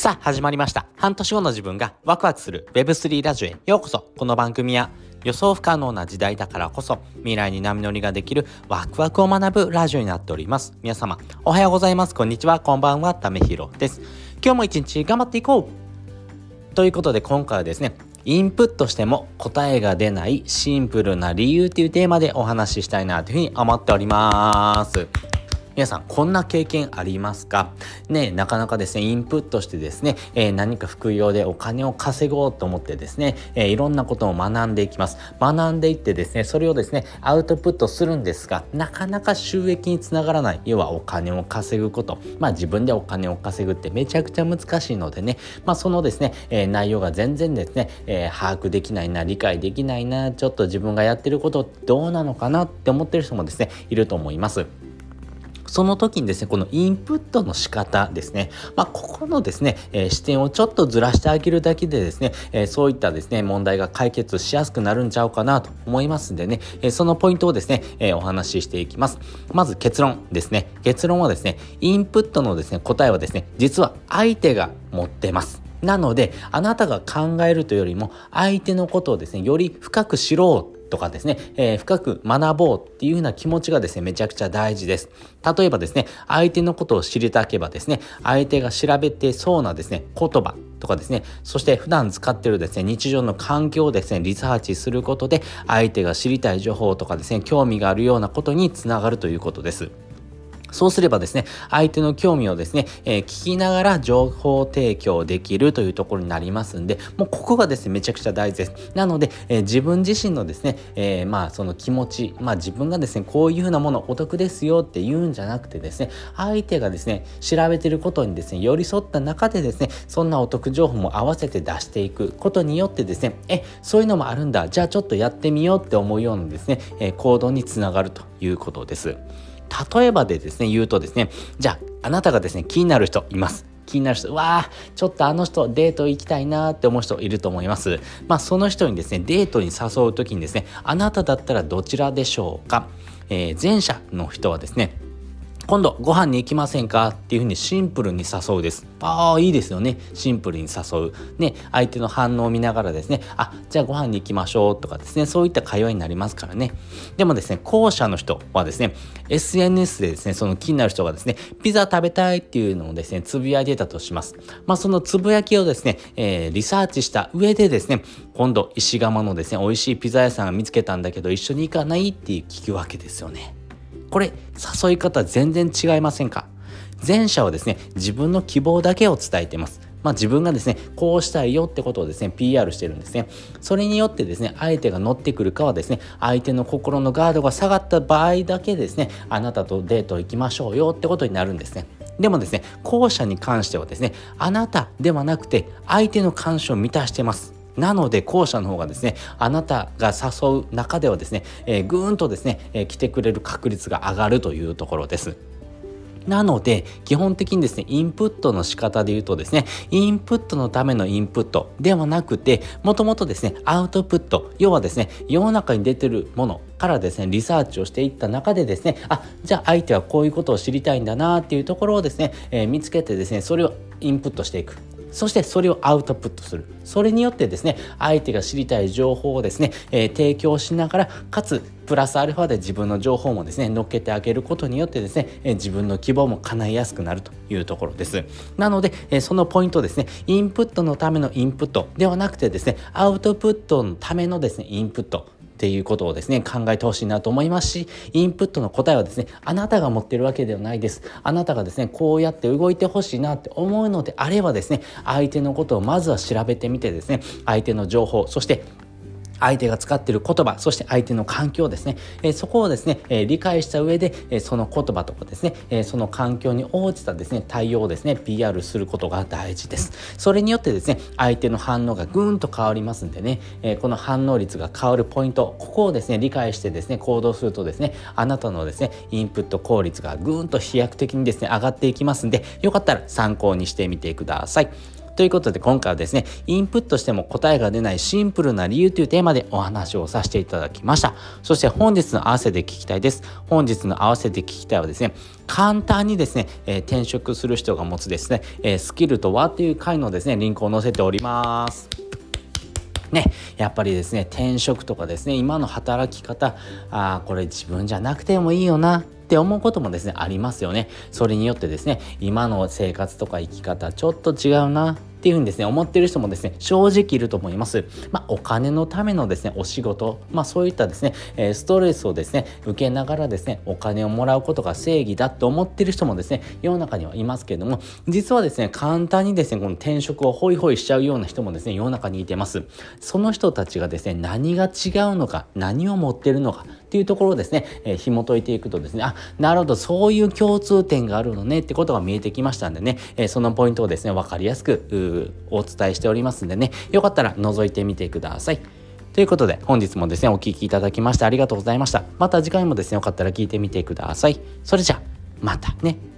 さあ、始まりました。半年後の自分がワクワクする Web3 ラジオへようこそ。この番組は予想不可能な時代だからこそ未来に波乗りができるワクワクを学ぶラジオになっております。皆様、おはようございます。こんにちは。こんばんは。ためひろです。今日も一日頑張っていこうということで今回はですね、インプットしても答えが出ないシンプルな理由というテーマでお話ししたいなというふうに思っております。皆さん、こんな経験ありますか？ね、なかなかですね、インプットしてですね、えー何か副業でお金を稼ごうと思ってですね、えーいろんなことを学んでいきます。学んでいってですね、それをですね、アウトプットするんですが、なかなか収益につながらない。要はお金を稼ぐこと。まあ自分でお金を稼ぐってめちゃくちゃ難しいのでね、まあそのですね、えー内容が全然ですね、えー把握できないな、理解できないな、ちょっと自分がやってることどうなのかなって思ってる人もですね、いると思います。その時にですね、このインプットの仕方ですね、まあ、ここのですね、えー視点をちょっとずらしてあげるだけでですね、えーそういったですね、問題が解決しやすくなるんちゃうかなと思いますんでね、えーそのポイントをですね、えお話ししていきます。まず結論ですね。結論はですね、インプットのですね、答えはですね、実は相手が持ってます。なので、あなたが考えるというよりも、相手のことをですね、より深く知ろうとかですね、えー深く学ぼうっていうような気持ちがですね、めちゃくちゃ大事です。例えばですね、相手のことを知りたけばですね、相手が調べてそうなですね、言葉とかですね、そして普段使ってるですね、日常の環境をですね、リサーチすることで、相手が知りたい情報とかですね、興味があるようなことにつながるということです。そうすればですね、相手の興味をですね、えー聞きながら情報提供できるというところになりますんで、もうここがですね、めちゃくちゃ大事です。なので、えー自分自身のですね、えーまあその気持ち、まあ自分がですね、こういうふうなものお得ですよって言うんじゃなくてですね、相手がですね、調べてることにですね、寄り添った中でですね、そんなお得情報も合わせて出していくことによってですね、え、そういうのもあるんだ、じゃあちょっとやってみようって思うようなですね、え行動につながるということです。例えばでですね、言うとですね、じゃあ、あなたがですね、気になる人います。気になる人、うわあ、ちょっとあの人デート行きたいなーって思う人いると思います。まあ、その人にですね、デートに誘う時にですね、あなただったらどちらでしょうか？えー前者の人はですね、今度ご飯に行きませんか？っていうふうにシンプルに誘うです。ああ、いいですよね。シンプルに誘う。ね、相手の反応を見ながらですね、あ、じゃあご飯に行きましょうとかですね、そういった会話になりますからね。でもですね、後者の人はですね、SNS でですね、その気になる人がですね、ピザ食べたいっていうのをですね、つぶやいてたとします。まあ、そのつぶやきをですね、えーリサーチした上でですね、今度石窯のですね、美味しいピザ屋さんが見つけたんだけど、一緒に行かないって聞くわけですよね。これ誘い方全然違いませんか？前者はですね自分の希望だけを伝えています。まあ自分がですねこうしたいよってことをですね PR してるんですね。それによってですね相手が乗ってくるかはですね相手の心のガードが下がった場合だけですねあなたとデート行きましょうよってことになるんですね。でもですね後者に関してはですねあなたではなくて相手の関心を満たしてます。なので後者の方がですねあなたが誘う中ではですね、えーぐーんとですね、えー来てくれる確率が上がるというところです。なので、基本的にですね、インプットの仕方で言うとですね、インプットのためのインプットではなくて、もともとですね、アウトプット、要はですね、世の中に出てるものからですね、リサーチをしていった中でですね、あ、じゃあ相手はこういうことを知りたいんだなっていうところをですね、えー見つけてですね、それをインプットしていく。そしてそれをアウトプットする。それによってですね、相手が知りたい情報をですね、えー提供しながら、かつ、プラスアルファで自分の情報もですね、乗っけてあげることによってですね、えー自分の希望も叶いやすくなるというところです。なので、えーそのポイントですね、インプットのためのインプットではなくてですね、アウトプットのためのですね、インプット。っていうことをですね、考えてほしいなと思いますし、インプットの答えはですね、あなたが持ってるわけではないです。あなたがですね、こうやって動いてほしいなって思うのであればですね、相手のことをまずは調べてみてですね、相手の情報、そして相手が使っている言葉、そして相手の環境ですね、えーそこをですね、えー理解した上で、えーその言葉とかですね、えーその環境に応じたですね、対応をですね、PR することが大事です。それによってですね、相手の反応がぐーんと変わりますんでね、えーこの反応率が変わるポイント、ここをですね、理解してですね、行動するとですね、あなたのですね、インプット効率がぐーんと飛躍的にですね、上がっていきますんで、よかったら参考にしてみてください。ということで今回はですね、インプットしても答えが出ないシンプルな理由というテーマでお話をさせていただきました。そして本日の合わせて聞きたいです。本日の合わせて聞きたいはですね、簡単にですね、えー、転職する人が持つですね、えー、スキルとはっていう回のですね、リンクを載せております。ね、やっぱりですね、転職とかですね、今の働き方、あこれ自分じゃなくてもいいよなって思うこともですね、ありますよね。それによってですね、今の生活とか生き方ちょっと違うなっていうふうにですね、思ってる人もですね、正直いると思います。まあ、お金のためのですね、お仕事、まあ、そういったですね、えストレスをですね、受けながらですね、お金をもらうことが正義だと思ってる人もですね、世の中にはいますけれども、実はですね、簡単にですね、この転職をホイホイしちゃうような人もですね、世の中にいてます。その人たちがですね、何が違うのか、何を持ってるのか、っていうところをですね、えー、紐解いていくとですね、あ、なるほど、そういう共通点があるのねってことが見えてきましたんでね、えー、そのポイントをですね、わかりやすくお伝えしておりますんでね、よかったら覗いてみてください。ということで、本日もですね、お聴きいただきましてありがとうございました。また次回もですね、よかったら聞いてみてください。それじゃあ、またね。